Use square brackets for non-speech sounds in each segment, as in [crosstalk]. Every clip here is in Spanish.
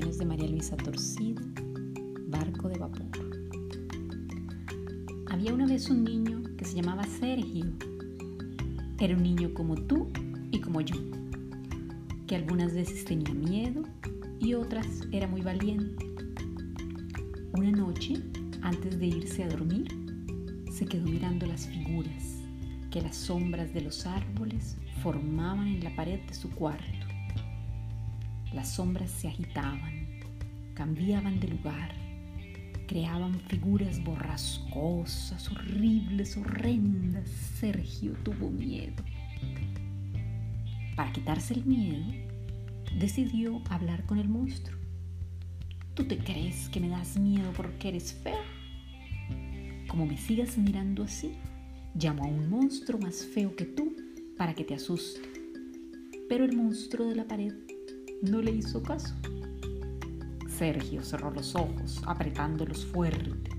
De María Luisa Torcida, Barco de Vapor. Había una vez un niño que se llamaba Sergio. Era un niño como tú y como yo, que algunas veces tenía miedo y otras era muy valiente. Una noche, antes de irse a dormir, se quedó mirando las figuras que las sombras de los árboles formaban en la pared de su cuarto. Las sombras se agitaban, cambiaban de lugar, creaban figuras borrascosas, horribles, horrendas. Sergio tuvo miedo. Para quitarse el miedo, decidió hablar con el monstruo. ¿Tú te crees que me das miedo porque eres feo? Como me sigas mirando así, llamo a un monstruo más feo que tú para que te asuste. Pero el monstruo de la pared no le hizo caso. Sergio cerró los ojos, apretándolos fuerte.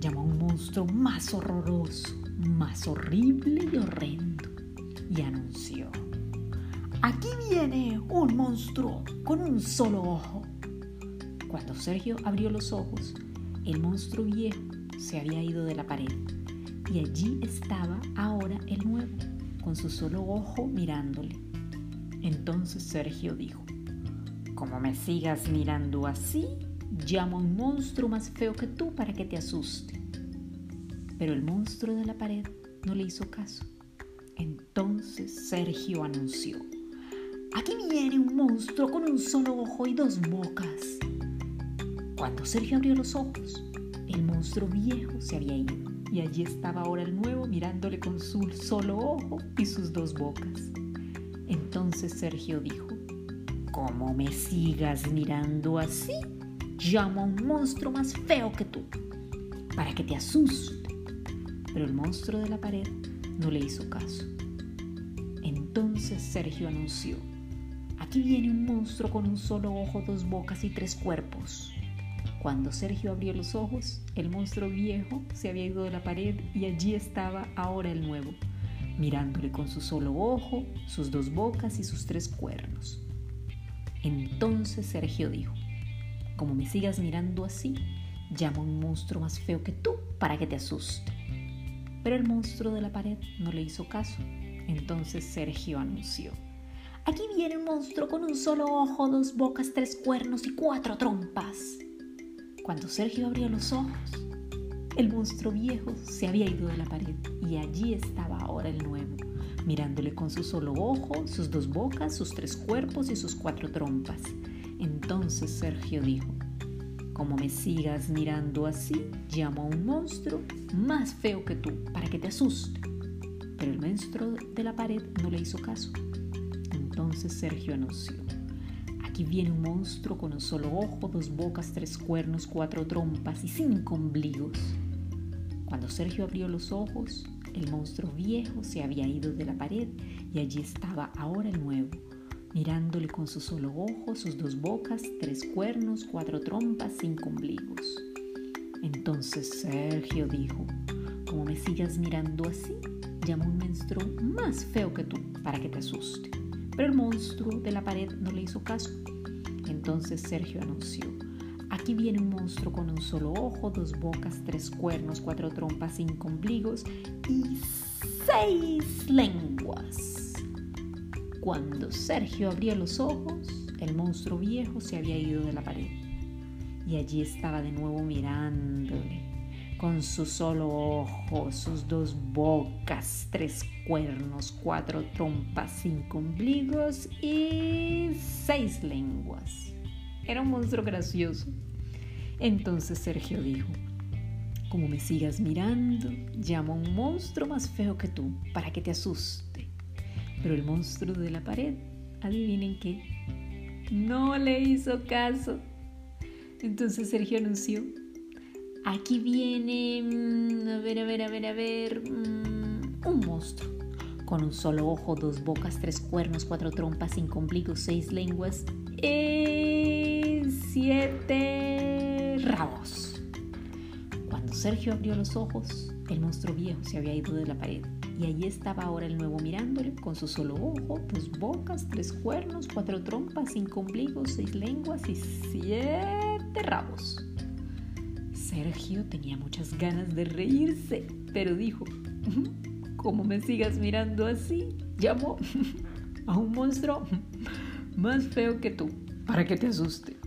Llamó a un monstruo más horroroso, más horrible y horrendo, y anunció, Aquí viene un monstruo con un solo ojo. Cuando Sergio abrió los ojos, el monstruo viejo se había ido de la pared y allí estaba ahora el nuevo, con su solo ojo mirándole. Entonces Sergio dijo, como me sigas mirando así, llamo a un monstruo más feo que tú para que te asuste. Pero el monstruo de la pared no le hizo caso. Entonces Sergio anunció, aquí viene un monstruo con un solo ojo y dos bocas. Cuando Sergio abrió los ojos, el monstruo viejo se había ido y allí estaba ahora el nuevo mirándole con su solo ojo y sus dos bocas. Entonces Sergio dijo, como me sigas mirando así, llamo a un monstruo más feo que tú, para que te asuste. Pero el monstruo de la pared no le hizo caso. Entonces Sergio anunció, aquí viene un monstruo con un solo ojo, dos bocas y tres cuerpos. Cuando Sergio abrió los ojos, el monstruo viejo se había ido de la pared y allí estaba ahora el nuevo, mirándole con su solo ojo, sus dos bocas y sus tres cuernos. Entonces Sergio dijo, como me sigas mirando así, llamo a un monstruo más feo que tú para que te asuste. Pero el monstruo de la pared no le hizo caso. Entonces Sergio anunció, aquí viene un monstruo con un solo ojo, dos bocas, tres cuernos y cuatro trompas. Cuando Sergio abrió los ojos, el monstruo viejo se había ido de la pared y allí estaba ahora el nuevo mirándole con su solo ojo, sus dos bocas, sus tres cuerpos y sus cuatro trompas. Entonces Sergio dijo, como me sigas mirando así, llamo a un monstruo más feo que tú para que te asuste. Pero el monstruo de la pared no le hizo caso. Entonces Sergio anunció, aquí viene un monstruo con un solo ojo, dos bocas, tres cuernos, cuatro trompas y cinco ombligos. Cuando Sergio abrió los ojos, el monstruo viejo se había ido de la pared y allí estaba ahora el nuevo, mirándole con su solo ojo, sus dos bocas, tres cuernos, cuatro trompas, cinco ombligos. Entonces Sergio dijo, como me sigas mirando así, llamo un monstruo más feo que tú para que te asuste. Pero el monstruo de la pared no le hizo caso. Entonces Sergio anunció, Aquí viene un monstruo con un solo ojo, dos bocas, tres cuernos, cuatro trompas, cinco ombligos y seis lenguas. Cuando Sergio abrió los ojos, el monstruo viejo se había ido de la pared y allí estaba de nuevo mirándole con su solo ojo, sus dos bocas, tres cuernos, cuatro trompas, cinco ombligos y seis lenguas. Era un monstruo gracioso. Entonces Sergio dijo, como me sigas mirando, llamo a un monstruo más feo que tú para que te asuste. Pero el monstruo de la pared, adivinen qué, no le hizo caso. Entonces Sergio anunció, aquí viene, mm, a ver, a ver, a ver, a ver, mm, un monstruo con un solo ojo, dos bocas, tres cuernos, cuatro trompas, cinco ombligos, seis lenguas y siete rabos. Cuando Sergio abrió los ojos, el monstruo viejo se había ido de la pared y allí estaba ahora el nuevo mirándole con su solo ojo, dos bocas, tres cuernos, cuatro trompas, cinco ombligos, seis lenguas y siete rabos. Sergio tenía muchas ganas de reírse, pero dijo, como me sigas mirando así, llamo [laughs] a un monstruo más feo que tú, para que te asuste.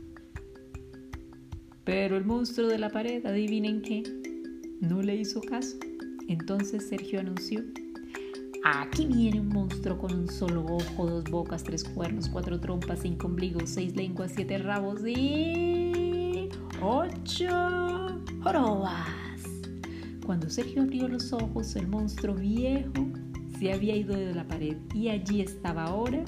Pero el monstruo de la pared, adivinen qué, no le hizo caso. Entonces Sergio anunció, aquí viene un monstruo con un solo ojo, dos bocas, tres cuernos, cuatro trompas, cinco ombligos, seis lenguas, siete rabos y ocho jorobas. Cuando Sergio abrió los ojos, el monstruo viejo se había ido de la pared y allí estaba ahora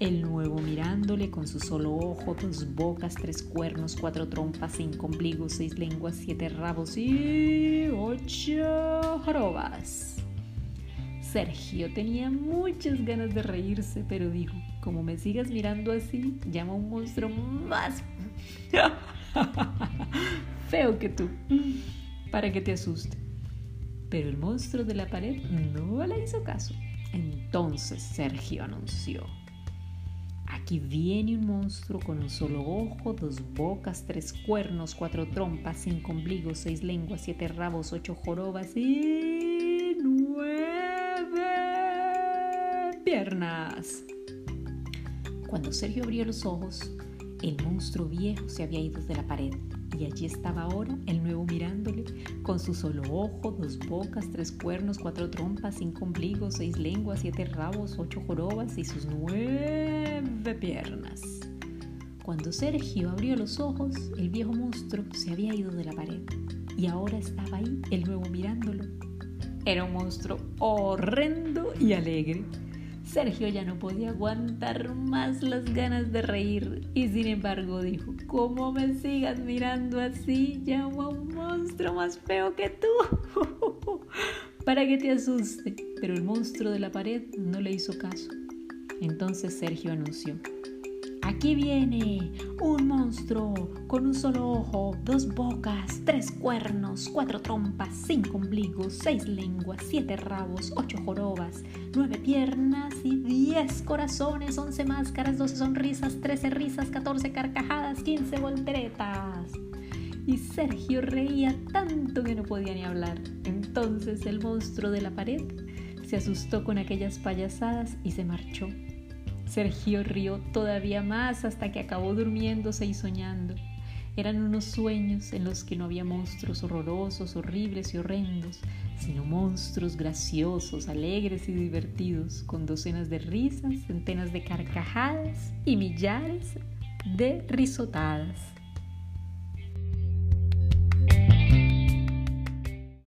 el nuevo mirándole con su solo ojo, dos bocas, tres cuernos, cuatro trompas, cinco ombligos, seis lenguas, siete rabos y ocho jorobas. Sergio tenía muchas ganas de reírse, pero dijo, como me sigas mirando así, llama a un monstruo más [laughs] feo que tú, para que te asuste. Pero el monstruo de la pared no le hizo caso. Entonces Sergio anunció. Aquí viene un monstruo con un solo ojo, dos bocas, tres cuernos, cuatro trompas, cinco ombligos, seis lenguas, siete rabos, ocho jorobas y nueve piernas. Cuando Sergio abrió los ojos, el monstruo viejo se había ido de la pared y allí estaba ahora el nuevo mirándole, con su solo ojo, dos bocas, tres cuernos, cuatro trompas, cinco ombligos, seis lenguas, siete rabos, ocho jorobas y sus nueve piernas. Cuando Sergio abrió los ojos, el viejo monstruo se había ido de la pared y ahora estaba ahí el nuevo mirándolo. Era un monstruo horrendo y alegre Sergio ya no podía aguantar más las ganas de reír y sin embargo dijo, ¿cómo me sigas mirando así? Llamo a un monstruo más feo que tú [laughs] para que te asuste. Pero el monstruo de la pared no le hizo caso. Entonces Sergio anunció, Aquí viene un monstruo con un solo ojo, dos bocas, tres cuernos, cuatro trompas, cinco ombligos, seis lenguas, siete rabos, ocho jorobas, nueve piernas y diez corazones, once máscaras, doce sonrisas, trece risas, catorce carcajadas, quince volteretas. Y Sergio reía tanto que no podía ni hablar. Entonces el monstruo de la pared se asustó con aquellas payasadas y se marchó. Sergio rió todavía más hasta que acabó durmiéndose y soñando. Eran unos sueños en los que no había monstruos horrorosos, horribles y horrendos, sino monstruos graciosos, alegres y divertidos, con docenas de risas, centenas de carcajadas y millares de risotadas.